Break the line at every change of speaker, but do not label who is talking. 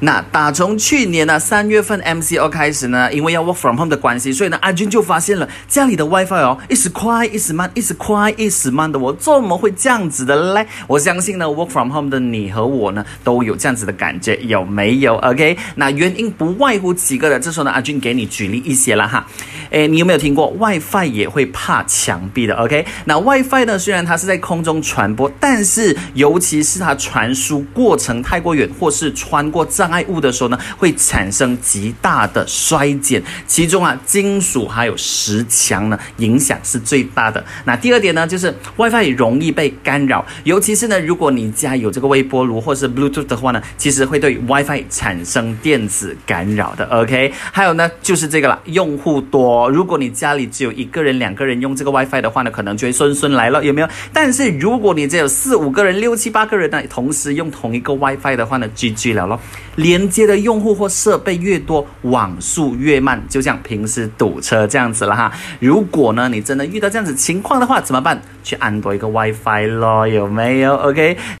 那打从去年呢三月份 MCO 开始呢，因为要 work from home 的关系，所以呢阿军就发现了家里的 WiFi 哦，一时快一时慢，一时快一时慢的，我怎么会这样子的嘞？我相信呢 work from home 的你和我呢都有这样子的感觉，有没有？OK，那原因不外乎几个的，这时候呢阿军给你举例一些了哈。诶，你有没有听过 WiFi 也会怕墙壁的？OK，那 WiFi 呢虽然它是在空中传播，但是尤其是它传输过程太过远，或是穿过障障碍物的时候呢，会产生极大的衰减。其中啊，金属还有石墙呢，影响是最大的。那第二点呢，就是 WiFi 容易被干扰，尤其是呢，如果你家有这个微波炉或是 Bluetooth 的话呢，其实会对 WiFi 产生电子干扰的。OK，还有呢，就是这个了，用户多。如果你家里只有一个人、两个人用这个 WiFi 的话呢，可能就会顺顺来了，有没有？但是如果你只有四五个人、六七八个人呢，同时用同一个 WiFi 的话呢，GG 了咯。连接的用户或设备越多，网速越慢，就像平时堵车这样子了哈。如果呢，你真的遇到这样子情况的话，怎么办？去安多一个 WiFi 咯，有没有？OK。